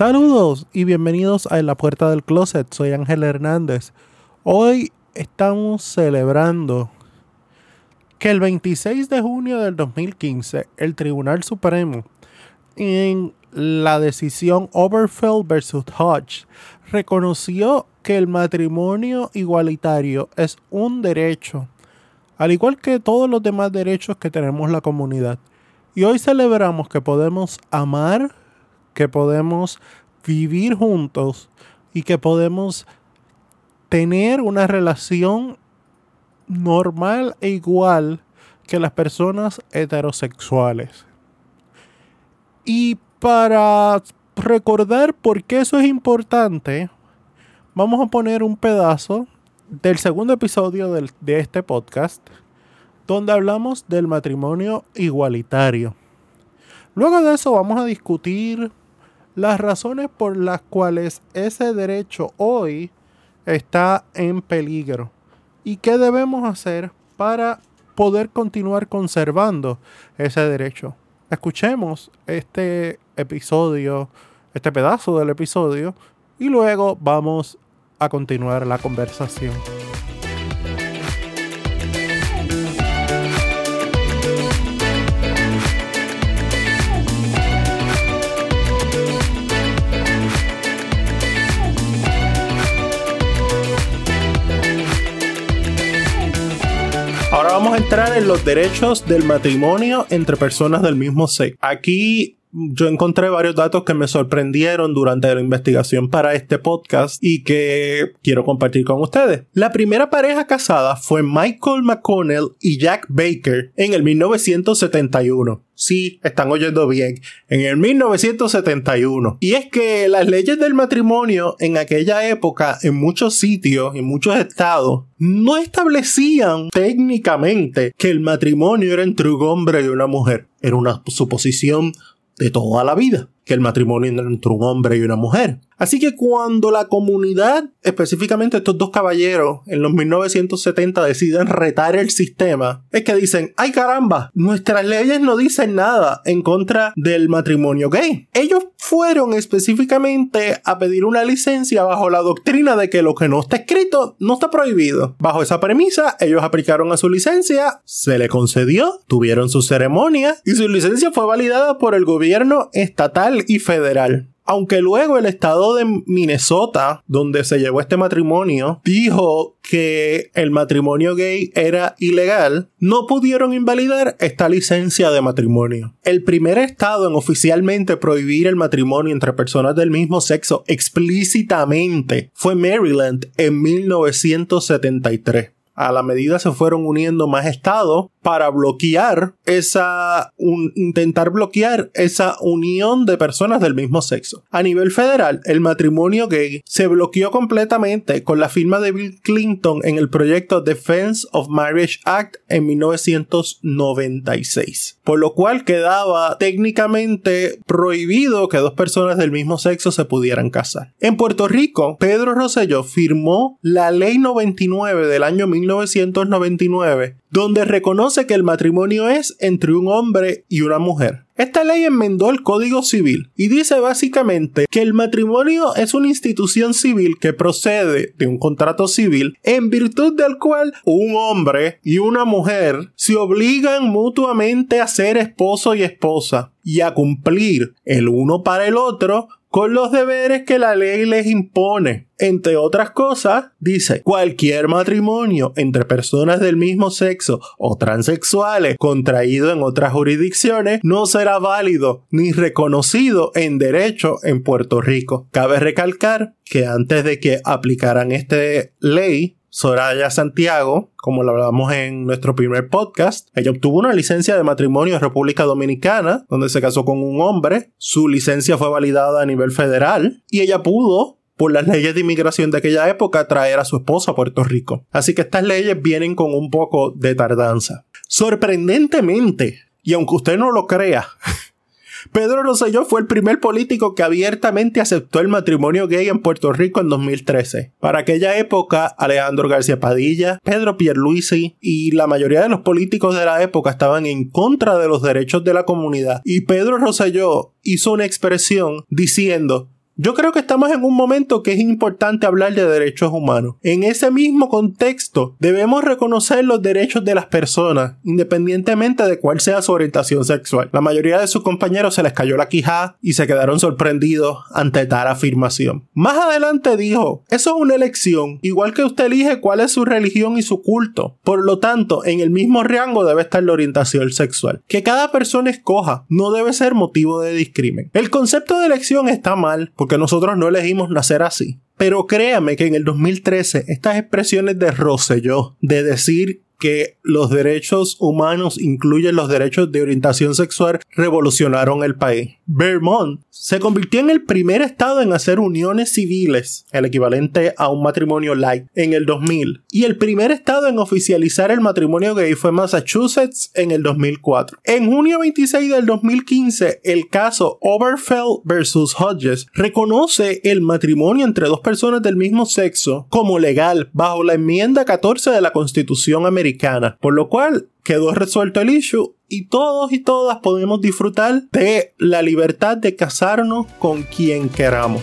Saludos y bienvenidos a La Puerta del Closet. Soy Ángel Hernández. Hoy estamos celebrando que el 26 de junio del 2015 el Tribunal Supremo en la decisión Oberfeld versus Hodge reconoció que el matrimonio igualitario es un derecho, al igual que todos los demás derechos que tenemos la comunidad. Y hoy celebramos que podemos amar, que podemos vivir juntos y que podemos tener una relación normal e igual que las personas heterosexuales. Y para recordar por qué eso es importante, vamos a poner un pedazo del segundo episodio de este podcast, donde hablamos del matrimonio igualitario. Luego de eso vamos a discutir las razones por las cuales ese derecho hoy está en peligro y qué debemos hacer para poder continuar conservando ese derecho. Escuchemos este episodio, este pedazo del episodio y luego vamos a continuar la conversación. Vamos a entrar en los derechos del matrimonio entre personas del mismo sexo. Aquí yo encontré varios datos que me sorprendieron durante la investigación para este podcast y que quiero compartir con ustedes. La primera pareja casada fue Michael McConnell y Jack Baker en el 1971. Sí, están oyendo bien. En el 1971. Y es que las leyes del matrimonio en aquella época, en muchos sitios, en muchos estados, no establecían técnicamente que el matrimonio era entre un hombre y una mujer. Era una suposición de toda la vida, que el matrimonio entre un hombre y una mujer. Así que cuando la comunidad, específicamente estos dos caballeros, en los 1970 deciden retar el sistema, es que dicen, ay caramba, nuestras leyes no dicen nada en contra del matrimonio gay. Ellos fueron específicamente a pedir una licencia bajo la doctrina de que lo que no está escrito no está prohibido. Bajo esa premisa, ellos aplicaron a su licencia, se le concedió, tuvieron su ceremonia y su licencia fue validada por el gobierno estatal y federal. Aunque luego el estado de Minnesota, donde se llevó este matrimonio, dijo que el matrimonio gay era ilegal, no pudieron invalidar esta licencia de matrimonio. El primer estado en oficialmente prohibir el matrimonio entre personas del mismo sexo explícitamente fue Maryland en 1973 a la medida se fueron uniendo más estados para bloquear esa, intentar bloquear esa unión de personas del mismo sexo. A nivel federal, el matrimonio gay se bloqueó completamente con la firma de Bill Clinton en el proyecto Defense of Marriage Act en 1996, por lo cual quedaba técnicamente prohibido que dos personas del mismo sexo se pudieran casar. En Puerto Rico, Pedro Rosselló firmó la Ley 99 del año 1996 1999, donde reconoce que el matrimonio es entre un hombre y una mujer. Esta ley enmendó el Código Civil y dice básicamente que el matrimonio es una institución civil que procede de un contrato civil en virtud del cual un hombre y una mujer se obligan mutuamente a ser esposo y esposa y a cumplir el uno para el otro con los deberes que la ley les impone. Entre otras cosas, dice, cualquier matrimonio entre personas del mismo sexo o transexuales contraído en otras jurisdicciones no será válido ni reconocido en derecho en Puerto Rico. Cabe recalcar que antes de que aplicaran esta ley, Soraya Santiago, como lo hablamos en nuestro primer podcast, ella obtuvo una licencia de matrimonio en República Dominicana, donde se casó con un hombre. Su licencia fue validada a nivel federal y ella pudo por las leyes de inmigración de aquella época traer a su esposa a Puerto Rico. Así que estas leyes vienen con un poco de tardanza. Sorprendentemente, y aunque usted no lo crea, Pedro Rosselló fue el primer político que abiertamente aceptó el matrimonio gay en Puerto Rico en 2013. Para aquella época, Alejandro García Padilla, Pedro Pierluisi y la mayoría de los políticos de la época estaban en contra de los derechos de la comunidad y Pedro Rosselló hizo una expresión diciendo Yo creo que estamos en un momento que es importante hablar de derechos humanos. En ese mismo contexto, debemos reconocer los derechos de las personas, independientemente de cuál sea su orientación sexual. La mayoría de sus compañeros se les cayó la quijada y se quedaron sorprendidos ante tal afirmación. Más adelante dijo, eso es una elección, igual que usted elige cuál es su religión y su culto. Por lo tanto, en el mismo rango debe estar la orientación sexual. Que cada persona escoja no debe ser motivo de discrimen. El concepto de elección está mal porque nosotros no elegimos nacer así. Pero créame que en el 2013 estas expresiones de Rosselló de decir que los derechos humanos incluyen los derechos de orientación sexual revolucionaron el país. Vermont se convirtió en el primer estado en hacer uniones civiles, el equivalente a un matrimonio light, en el 2000. Y el primer estado en oficializar el matrimonio gay fue Massachusetts en el 2004. En junio 26 del 2015, el caso Oberfeld vs. Hodges reconoce el matrimonio entre dos personas del mismo sexo como legal bajo la enmienda 14 de la Constitución americana por lo cual quedó resuelto el issue y todos y todas podemos disfrutar de la libertad de casarnos con quien queramos.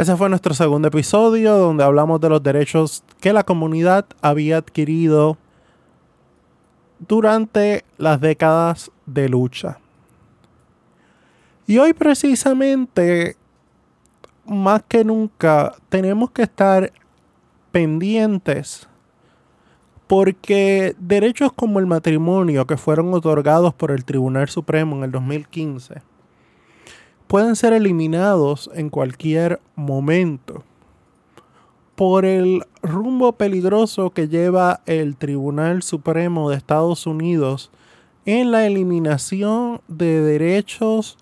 Ese fue nuestro segundo episodio donde hablamos de los derechos que la comunidad había adquirido durante las décadas de lucha. Y hoy precisamente, más que nunca, tenemos que estar pendientes porque derechos como el matrimonio que fueron otorgados por el Tribunal Supremo en el 2015 pueden ser eliminados en cualquier momento por el rumbo peligroso que lleva el Tribunal Supremo de Estados Unidos en la eliminación de derechos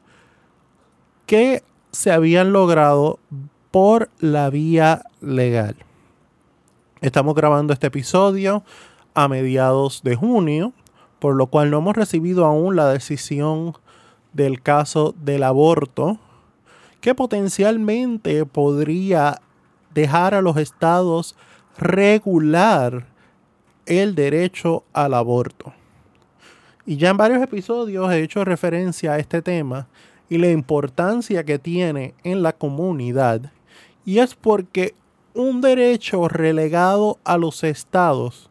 que se habían logrado por la vía legal. Estamos grabando este episodio a mediados de junio, por lo cual no hemos recibido aún la decisión del caso del aborto, que potencialmente podría dejar a los estados regular el derecho al aborto. Y ya en varios episodios he hecho referencia a este tema y la importancia que tiene en la comunidad. Y es porque un derecho relegado a los estados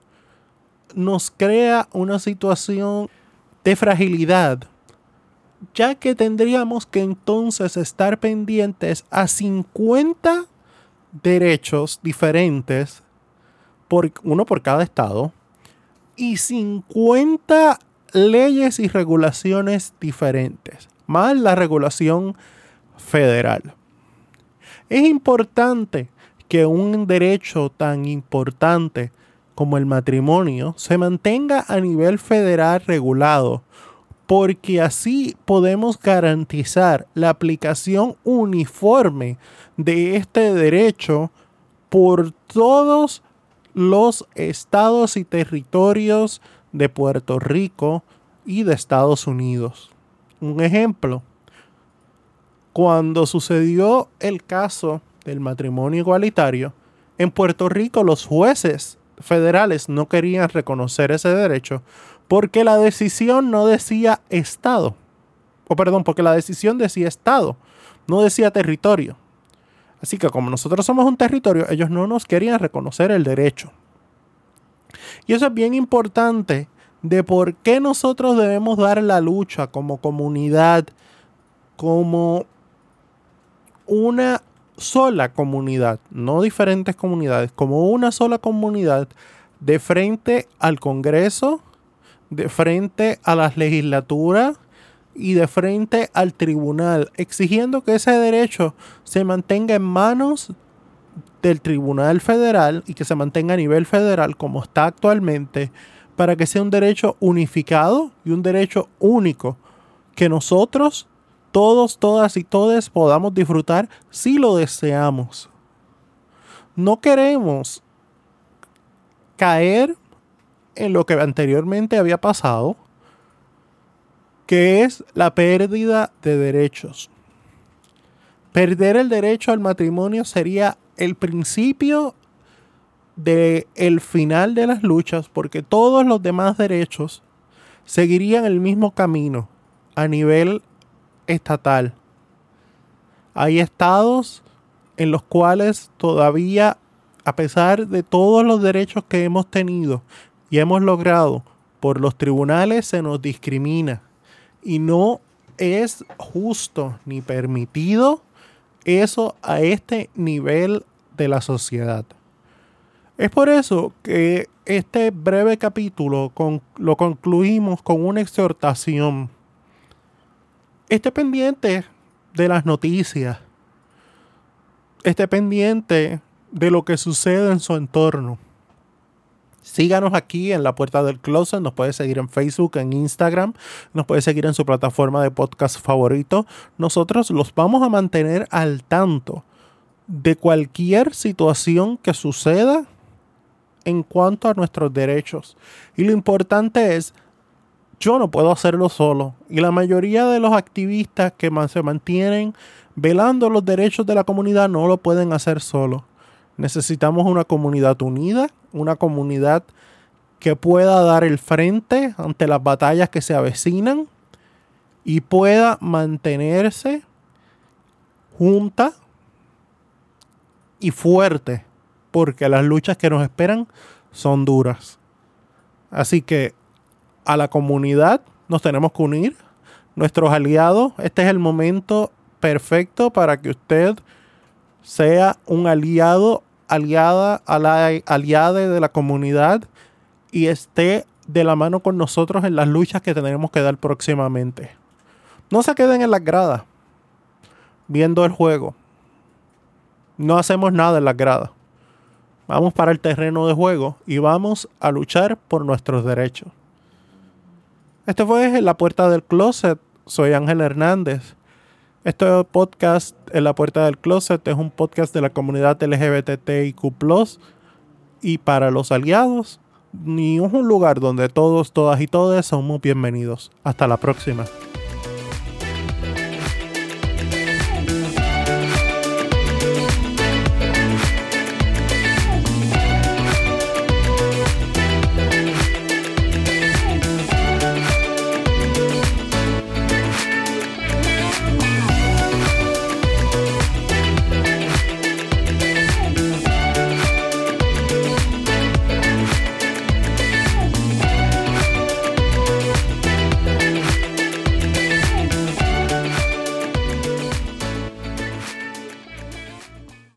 nos crea una situación de fragilidad ya que tendríamos que entonces estar pendientes a 50 derechos diferentes, por, uno por cada estado, y 50 leyes y regulaciones diferentes, más la regulación federal. Es importante que un derecho tan importante como el matrimonio se mantenga a nivel federal regulado porque así podemos garantizar la aplicación uniforme de este derecho por todos los estados y territorios de Puerto Rico y de Estados Unidos. Un ejemplo, cuando sucedió el caso del matrimonio igualitario, en Puerto Rico los jueces federales no querían reconocer ese derecho porque la decisión no decía Estado. O perdón, porque la decisión decía Estado, no decía territorio. Así que como nosotros somos un territorio, ellos no nos querían reconocer el derecho. Y eso es bien importante de por qué nosotros debemos dar la lucha como comunidad, como una sola comunidad, no diferentes comunidades, como una sola comunidad de frente al Congreso, de frente a las legislaturas y de frente al tribunal, exigiendo que ese derecho se mantenga en manos del Tribunal Federal y que se mantenga a nivel federal como está actualmente, para que sea un derecho unificado y un derecho único que nosotros, todos, todas y todes podamos disfrutar si lo deseamos. No queremos caer en lo que anteriormente había pasado que es la pérdida de derechos. Perder el derecho al matrimonio sería el principio de el final de las luchas porque todos los demás derechos seguirían el mismo camino a nivel estatal. Hay estados en los cuales todavía, a pesar de todos los derechos que hemos tenido y hemos logrado por los tribunales, se nos discrimina. Y no es justo ni permitido eso a este nivel de la sociedad. Es por eso que este breve capítulo lo concluimos con una exhortación. Esté pendiente de las noticias. Esté pendiente de lo que sucede en su entorno. Síganos aquí en la puerta del closet. Nos puede seguir en Facebook, en Instagram. Nos puede seguir en su plataforma de podcast favorito. Nosotros los vamos a mantener al tanto de cualquier situación que suceda en cuanto a nuestros derechos. Y lo importante es, yo no puedo hacerlo solo. Y la mayoría de los activistas que se mantienen velando los derechos de la comunidad no lo pueden hacer solo. Necesitamos una comunidad unida, una comunidad que pueda dar el frente ante las batallas que se avecinan y pueda mantenerse junta y fuerte, porque las luchas que nos esperan son duras. Así que a la comunidad nos tenemos que unir, nuestros aliados, este es el momento perfecto para que usted sea un aliado, aliada, aliada de la comunidad y esté de la mano con nosotros en las luchas que tendremos que dar próximamente. No se queden en las gradas viendo el juego no hacemos nada en las gradas. Vamos para el terreno de juego y vamos a luchar por nuestros derechos. Este fue La Puerta del Closet. Soy Ángel Hernández. Este podcast en La Puerta del Closet es un podcast de la comunidad LGBTIQ y para los aliados. Y es un lugar donde todos, todas y todos somos bienvenidos. Hasta la próxima.